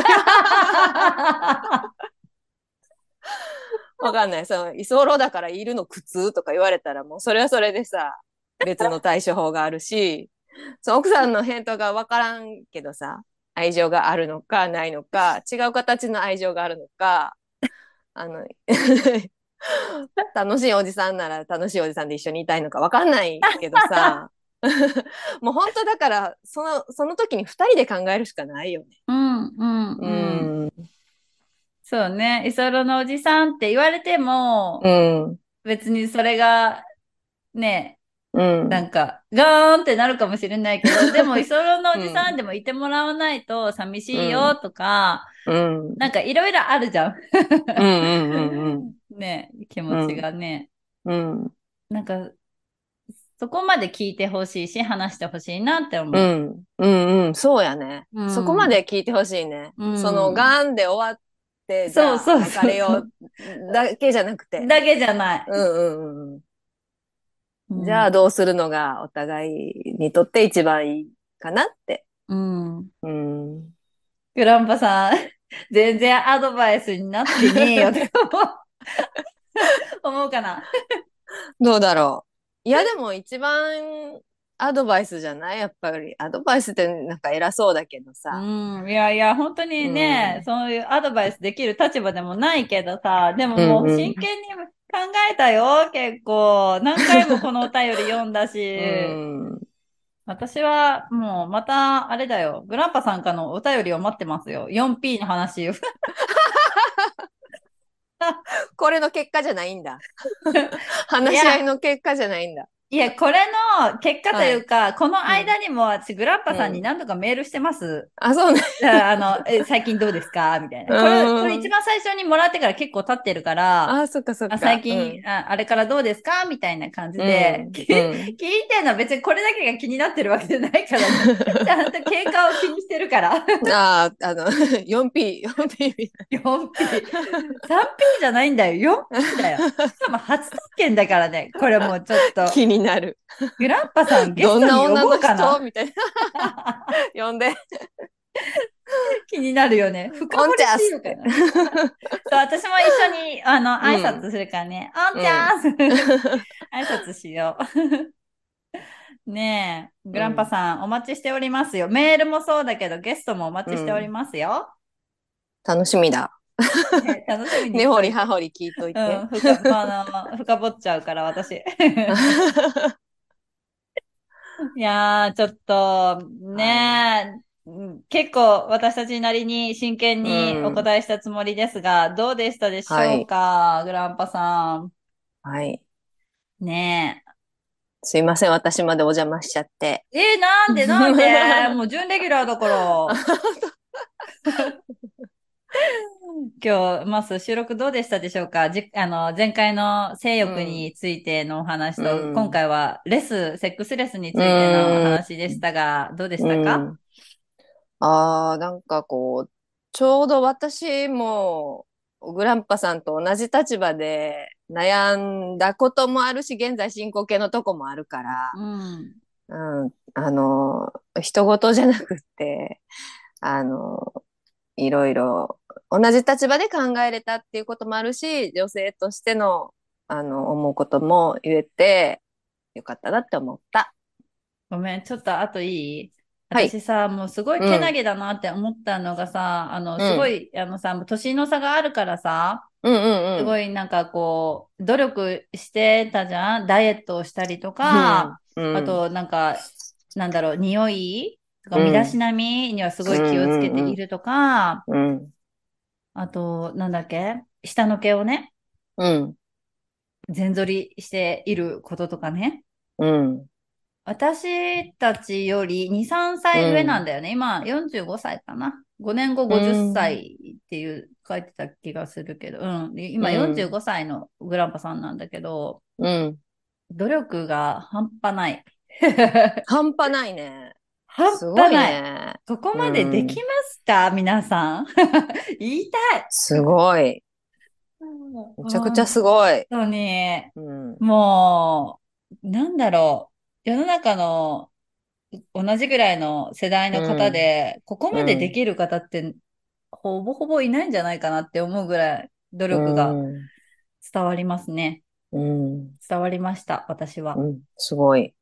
わかんない。その居候だからいるの苦痛とか言われたらもうそれはそれでさ、別の対処法があるし、<laughs> その奥さんの返答がわからんけどさ、愛情があるのかないのか、違う形の愛情があるのか、あの、<laughs> 楽しいおじさんなら楽しいおじさんで一緒にいたいのかわかんないけどさ、<laughs> もう本当だから、その、その時に二人で考えるしかないよね。うんうんううん。ん。そうね。居候のおじさんって言われても、うん。別にそれが、ね、うん。なんか、ガーンってなるかもしれないけど、<laughs> でも、居候のおじさんでもいてもらわないと寂しいよとか、うん。なんかいろいろあるじゃん。うんうんうん <laughs> ね、気持ちがね。うん。なんか、そこまで聞いてほしいし、話してほしいなって思う。うん。うんうん。そうやね。うんそこまで聞いてほしいね。うんその、ガーンで終わっそうそうそう別れよう <laughs> だけじゃなくて。だけじゃない。うんうんうん。うんじゃあどうするのがお互いにとって一番いいかなって。うん。うん。グランパさん、<laughs> 全然アドバイスになってねえよって思う。<laughs> 思うかな？どうだろう。いやでも一番アドバイスじゃない？やっぱり。アドバイスってなんか偉そうだけどさ。うん。いやいや、本当にね、うんそういうアドバイスできる立場でもないけどさ、でももうんううん真剣に考えたよ、結構。何回もこのお便り読んだし。<laughs> うん。私はもうまた、あれだよ。グランパさんからのお便りを待ってますよ。4P の話を。<laughs> これの結果じゃないんだ。<laughs> 話し合いの結果じゃないんだ。いや、これの結果というか、この間にも私、グラッパさんに何度かメールしてます。あ、そうね。あの、え最近どうですか？みたいな。これ、うんこれ一番最初にもらってから結構経ってるから、あ、そっかそっか。あ最近、あ、あれからどうですか？みたいな感じで、うん聞いてんのは別にこれだけが気になってるわけじゃないから、ね、<laughs> ちゃんと経過を気にしてるから。うんあー、あの、4P、4P みたい 4P。3P じゃないんだよ。4P だよ。<laughs> しかも初体験だからね。これもうちょっとな。。気になる。グランパさんゲストどんに呼な女のぼうかみたいな。<laughs> 呼んで。気になるよね。深掘りしようかな。そう、私も一緒に、あの、挨拶するからね。あんちゃん、挨拶しよう。<laughs> ねえ、グランパさん、お待ちしておりますよ。メールもそうだけど、ゲストもお待ちしておりますよ。楽しみだ。ね楽しみに。根掘り葉掘り聞いといて。うん、深、まああの、深掘っちゃうから、私。<laughs> いやー、ちょっと、ねえ、うん結構私たちなりに真剣にお答えしたつもりですが、どうでしたでしょうか、グランパさん。はい。ねすいません、私までお邪魔しちゃって。え。えーなんでなんで？<laughs> もう準レギュラーだから。<laughs> <laughs> 今日、まず収録どうでしたでしょうか？じ、あの、前回の性欲についてのお話と、うん。今回はレス、セックスレスについてのお話でしたが、どうでしたか、うん。ああ、なんかこう、ちょうど私も、グランパさんと同じ立場で悩んだこともあるし、現在進行形のとこもあるから、うん。うん、あの、人事じゃなくって、あの、いろいろ同じ立場で考えれたっていうこともあるし、女性としての、あの、思うことも言えて、よかったなって思った。ごめん、ちょっと後いい？はい。私さ、もうすごいけなげだなって思ったのがさ、あの、ん。すごい、あのさ、年の差があるからさ、うんうんうん。すごいなんかこう、努力してたじゃん？ダイエットをしたりとか、うん、あとなんか、なんだろう、匂いとかうん。身だしなみにはすごい気をつけているとか、うん、あと、なんだっけ？下の毛をね、うん、全剃りしていることとかね。うん、私たちより2、3歳上なんだよね。今45歳かな。5年後50歳っていう書いてた気がするけど、うん。今うん45歳のグランパさんなんだけど、うん。努力が半端ない。半端ないね。<laughs> 半すごい端ない。ね。そこまでできますか、皆さん。<laughs> 言いたい。すごい。めちゃくちゃすごい。本当に。うん。もう、なんだろう。世の中の同じぐらいの世代の方で、ここまでできる方って、ほぼほぼいないんじゃないかなって思うぐらい努力が伝わりますね。うん。伝わりました、私はう。ん。すごい。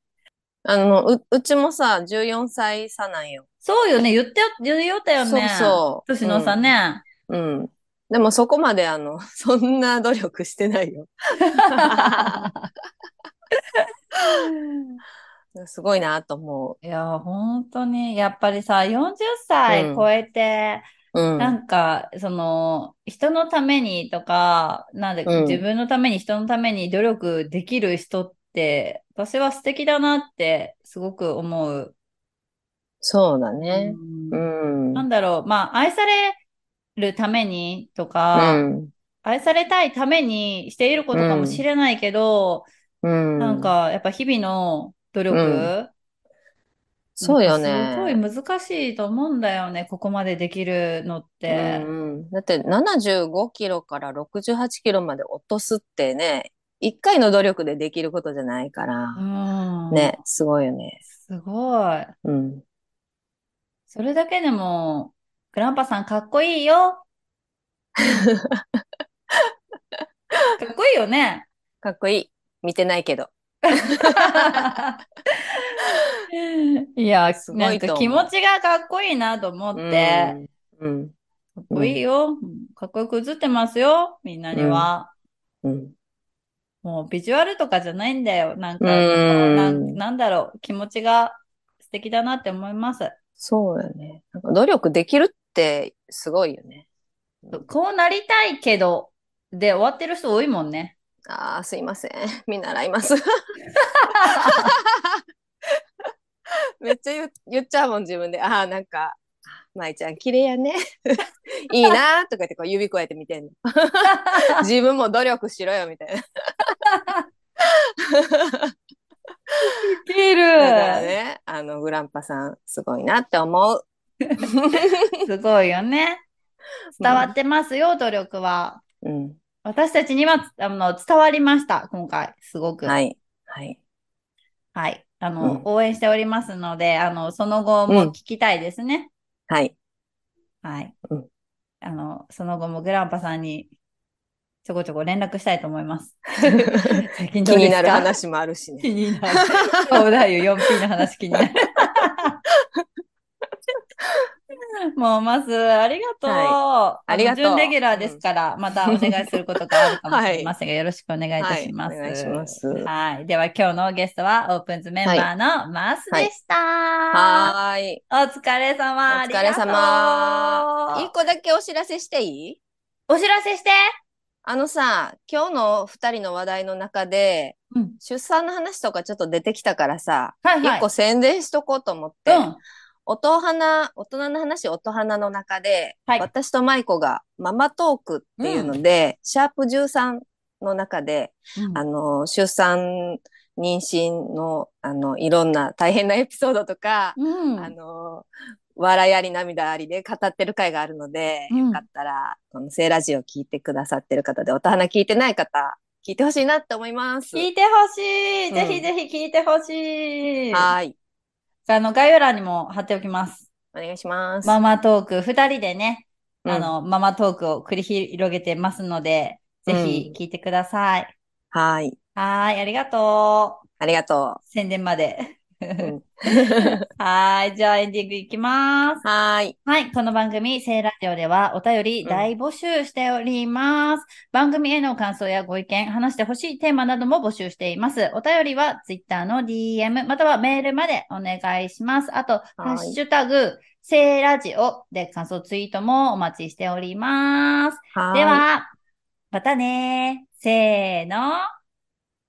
あの、う、うちもさ、14歳差なんよ。そうよね、言ってよ、言ったよね。そうそう年の差ね。うん。でもそこまであの、<laughs> そんな努力してないよ。<laughs> すごいなと思いや、本当に、やっぱりさ、40歳超えて、う。うん。なんか、その、人のためにとか、なんで、うん自分のために、人のために努力できる人って、私は素敵だなって、すごく思う。そうだね。ううんん。なんだろう、まあ、愛されるためにとうか、ん。愛されたいためにしていることかもしれないけど、うん。なんか、やっぱ日々の努力、うんそうよね。すごい難しいと思うんだよね、ここまでできるのって。うんうん、だって75キロから68キロまで落とすってね、一回の努力でできることじゃないから、うん。ね、すごいよね。すごい。うん。それだけでも、グランパさんかっこいいよ。<laughs> かっこいいよね。かっこいい。見てないけど。<laughs> いや、すごない気持ちがかっこいいなと思って、うん。うん。かっこいいよ。かっこよく映ってますよ、みんなには。うん。もうビジュアルとかじゃないんだよ。なんか、うんなん、なんだろう、気持ちが素敵だなって思います。そうよね。なんか努力できるってすごいよね。こうなりたいけど、で終わってる人多いもんね。ああ、すいません。<laughs> 見習います。<laughs> <laughs> めっちゃ言言っちゃうもん、自分で。ああ、なんか、舞ちゃん綺麗やね。<laughs> いいなとか言ってこう指こうやって見てんの。<laughs> 自分も努力しろよ、みたいな。切るだからね、あの、グランパさん、すごいなって思う。<laughs> すごいよね。伝わってますよ、努力は。うん。私たちにはあの伝わりました、今回。すごく。。はいい。はい。はい。あの、うん応援しておりますので、あの、その後も聞きたいですね。はい。はい。うんあの、その後もグランパさんにちょこちょこ連絡したいと思います。<laughs> 最近ど気になる話もあるしね。気になる。そうだよ、4P の話気になる。<laughs> もう、まず、ありがとう。はありがとうの準レギュラーですから、またお願いすることがあるかもしれませんが、<laughs> よろしくお願いいたします。はいお願いしますはい。では、今日のゲストは、オープンズメンバーのマスでした。はーい。お疲れ様。お疲れ様。一個だけお知らせしていい？お知らせして。あのさ、今日の二人の話題の中で、うん。出産の話とかちょっと出てきたからさ、はいはい。一個宣伝しとこうと思って、うん。音花、大人の話、音花の中で、はい私と舞子がママトークっていうので、シャープ13の中で、うんあの、出産、妊娠の、あの、いろんな大変なエピソードとか、うん。あの、笑いあり涙ありで語ってる回があるので、うんよかったら、この聖ラジオ聞いてくださってる方で、音花聞いてない方、聞いてほしいなって思います。聞いてほしい。うんぜひぜひ聞いてほしい。はーい。あの、概要欄にも貼っておきます。お願いします。ママトーク、二人でね、うんあの、ママトークを繰り広げてますので、ぜひ聞いてください。はーい。はーい、ありがとう。ありがと宣伝まで。う。う <laughs> んはーい、じゃあエンディングいきます。はーい。はい。この番組、聖ラジオではお便り大募集しております。番組への感想やご意見、話してほしいテーマなども募集しています。お便りは Twitter の DM、またはメールまでお願いします。あと、ハッシュタグ、聖ラジオで感想ツイートもお待ちしております。で、は、またね。せーの。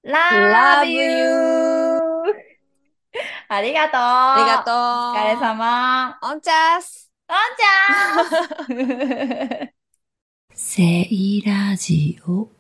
Love you! <laughs> ありがとう。ありがとう。お疲れ様。おんちゃーす。おんちゃん <laughs> セイラジオ